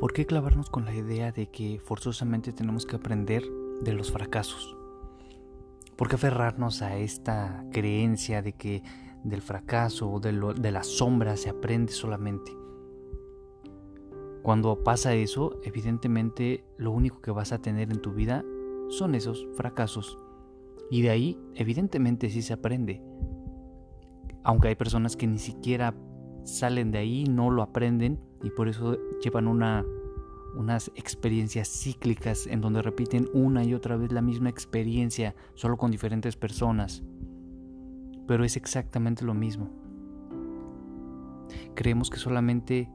¿Por qué clavarnos con la idea de que forzosamente tenemos que aprender de los fracasos? ¿Por qué aferrarnos a esta creencia de que del fracaso o de, de la sombra se aprende solamente? Cuando pasa eso, evidentemente lo único que vas a tener en tu vida son esos fracasos. Y de ahí, evidentemente, sí se aprende. Aunque hay personas que ni siquiera salen de ahí, no lo aprenden y por eso llevan una, unas experiencias cíclicas en donde repiten una y otra vez la misma experiencia, solo con diferentes personas. Pero es exactamente lo mismo. Creemos que solamente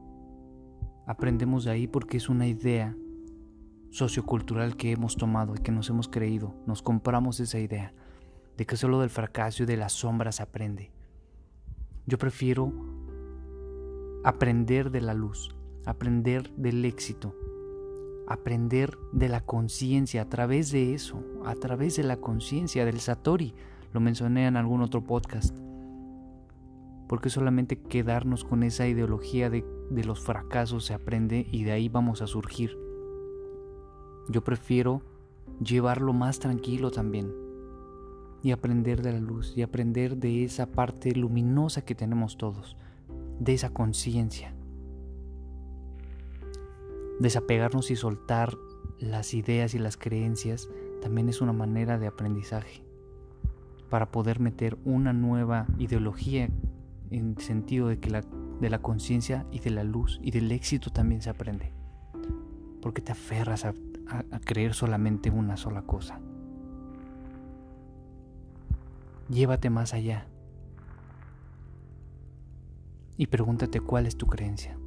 aprendemos de ahí porque es una idea sociocultural que hemos tomado y que nos hemos creído. Nos compramos esa idea de que solo del fracaso y de las sombras aprende. Yo prefiero aprender de la luz, aprender del éxito, aprender de la conciencia a través de eso, a través de la conciencia del Satori. Lo mencioné en algún otro podcast. Porque solamente quedarnos con esa ideología de, los fracasos se aprende y de ahí vamos a surgir. Yo prefiero llevarlo más tranquilo también y aprender de la luz y aprender de esa parte luminosa que tenemos todos de esa conciencia. Desapegarnos y soltar las ideas y las creencias también es una manera de aprendizaje para poder meter una nueva ideología en sentido de que la, de la conciencia y de la luz y del éxito también se aprende. Porque te aferras a creer solamente una sola cosa. Llévate más allá y pregúntate cuál es tu creencia.